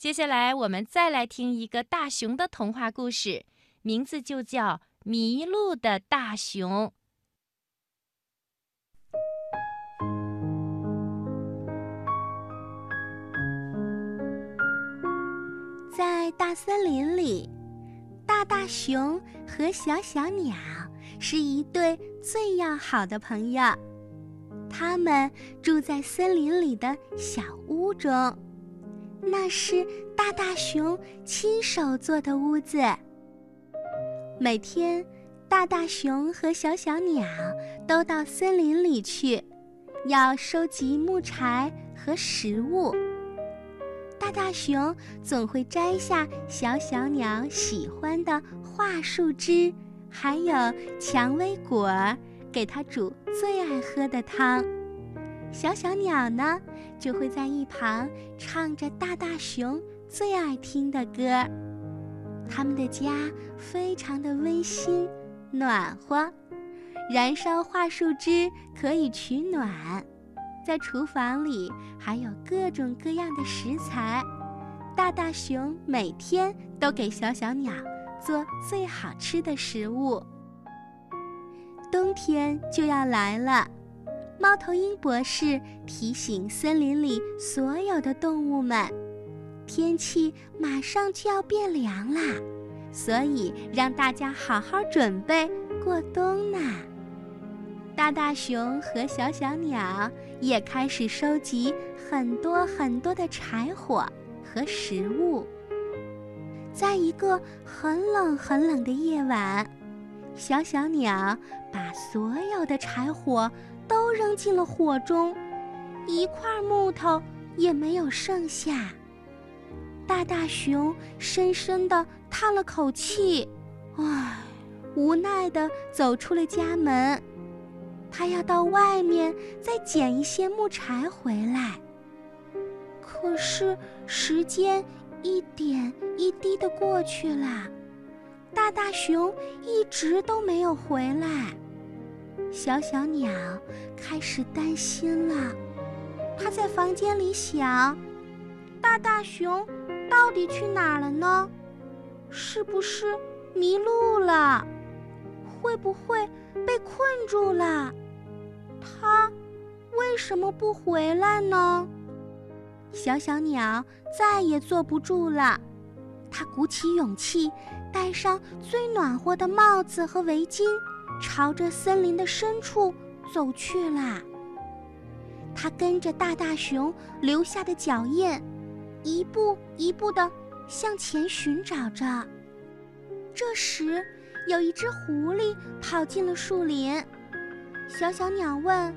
接下来，我们再来听一个大熊的童话故事，名字就叫《迷路的大熊》。在大森林里，大大熊和小小鸟是一对最要好的朋友。他们住在森林里的小屋中。那是大大熊亲手做的屋子。每天，大大熊和小小鸟都到森林里去，要收集木柴和食物。大大熊总会摘下小小鸟喜欢的桦树枝，还有蔷薇果儿，给它煮最爱喝的汤。小小鸟呢，就会在一旁唱着大大熊最爱听的歌。他们的家非常的温馨、暖和，燃烧桦树枝可以取暖。在厨房里还有各种各样的食材，大大熊每天都给小小鸟做最好吃的食物。冬天就要来了。猫头鹰博士提醒森林里所有的动物们，天气马上就要变凉啦，所以让大家好好准备过冬呢。大大熊和小小鸟也开始收集很多很多的柴火和食物。在一个很冷很冷的夜晚，小小鸟把所有的柴火。都扔进了火中，一块木头也没有剩下。大大熊深深地叹了口气，唉，无奈地走出了家门。他要到外面再捡一些木柴回来。可是时间一点一滴地过去了，大大熊一直都没有回来。小小鸟开始担心了，它在房间里想：大大熊到底去哪儿了呢？是不是迷路了？会不会被困住了？它为什么不回来呢？小小鸟再也坐不住了，它鼓起勇气，戴上最暖和的帽子和围巾。朝着森林的深处走去啦。他跟着大大熊留下的脚印，一步一步地向前寻找着。这时，有一只狐狸跑进了树林。小小鸟问：“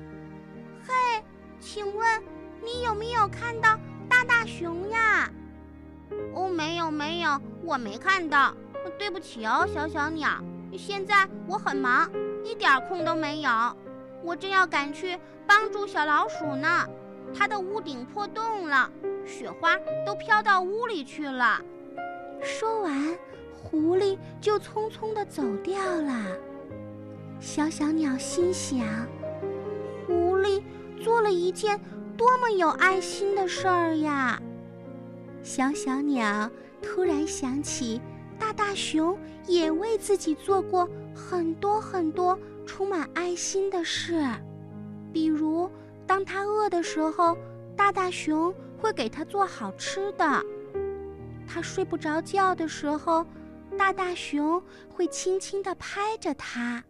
嘿，请问你有没有看到大大熊呀？”“哦，没有，没有，我没看到。对不起哦，小小鸟。”现在我很忙，一点空都没有。我正要赶去帮助小老鼠呢，它的屋顶破洞了，雪花都飘到屋里去了。说完，狐狸就匆匆地走掉了。小小鸟心想：狐狸做了一件多么有爱心的事儿呀！小小鸟突然想起。大大熊也为自己做过很多很多充满爱心的事，比如，当他饿的时候，大大熊会给他做好吃的；他睡不着觉的时候，大大熊会轻轻地拍着他；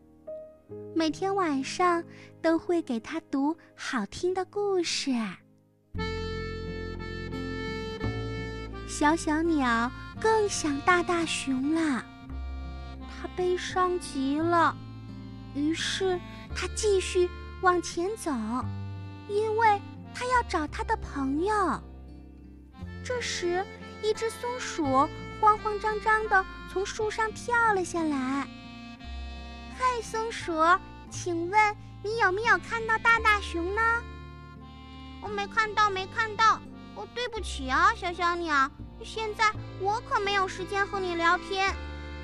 每天晚上都会给他读好听的故事。小小鸟。更想大大熊了，他悲伤极了，于是他继续往前走，因为他要找他的朋友。这时，一只松鼠慌慌张张地从树上跳了下来。“嗨，松鼠，请问你有没有看到大大熊呢？”“我没看到，没看到。哦，对不起啊，小小鸟。”现在我可没有时间和你聊天，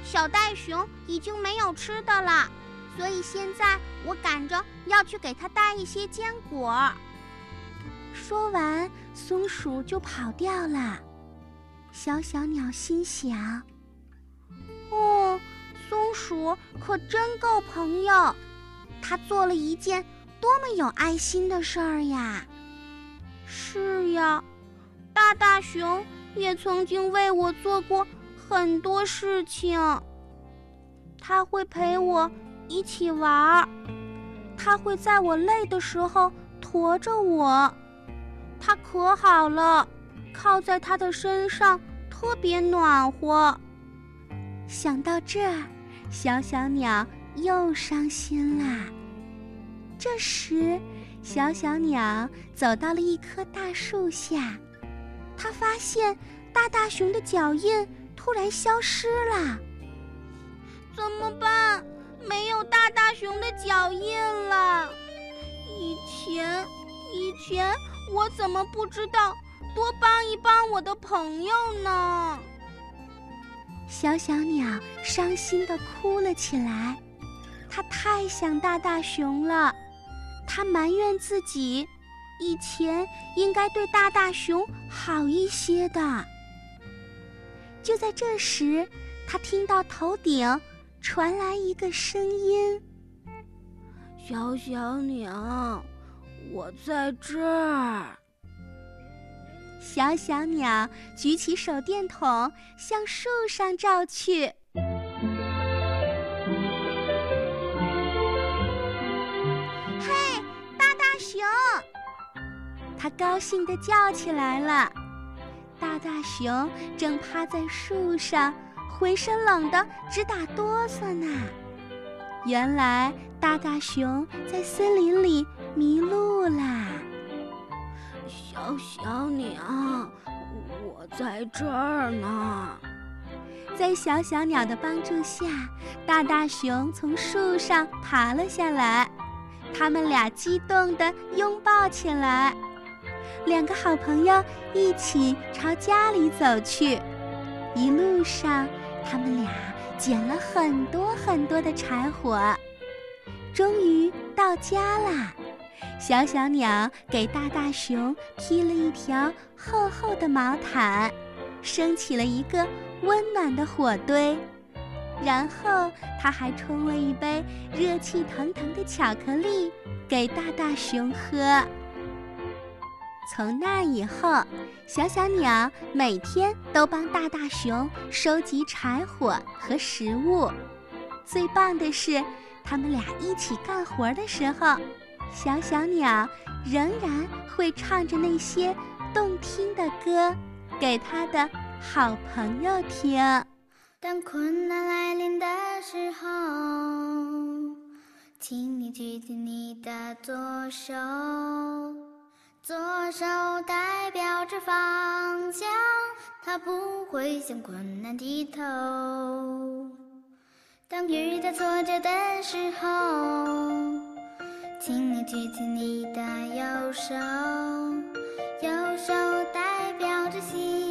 小袋熊已经没有吃的了，所以现在我赶着要去给它带一些坚果。说完，松鼠就跑掉了。小小鸟心想：“哦，松鼠可真够朋友，它做了一件多么有爱心的事儿呀！”是呀，大大熊也曾经为我做过很多事情。他会陪我一起玩儿，他会在我累的时候驮着我，他可好了，靠在他的身上特别暖和。想到这儿，小小鸟又伤心啦。这时，小小鸟走到了一棵大树下，它发现大大熊的脚印突然消失了。怎么办？没有大大熊的脚印了。以前，以前我怎么不知道多帮一帮我的朋友呢？小小鸟伤心地哭了起来，它太想大大熊了。它埋怨自己，以前应该对大大熊好一些的。就在这时，他听到头顶传来一个声音：“小小鸟，我在这儿。”小小鸟举起手电筒，向树上照去。他高兴地叫起来了。大大熊正趴在树上，浑身冷得直打哆嗦呢。原来大大熊在森林里迷路啦。小小鸟，我在这儿呢。在小小鸟的帮助下，大大熊从树上爬了下来。他们俩激动地拥抱起来。两个好朋友一起朝家里走去，一路上他们俩捡了很多很多的柴火，终于到家啦。小小鸟给大大熊披了一条厚厚的毛毯，升起了一个温暖的火堆，然后他还冲了一杯热气腾腾的巧克力给大大熊喝。从那以后，小小鸟每天都帮大大熊收集柴火和食物。最棒的是，他们俩一起干活的时候，小小鸟仍然会唱着那些动听的歌给他的好朋友听。当困难来临的时候，请你举起你的左手。左手代表着方向，它不会向困难低头。当遇到挫折的时候，请你举起你的右手，右手代表着心。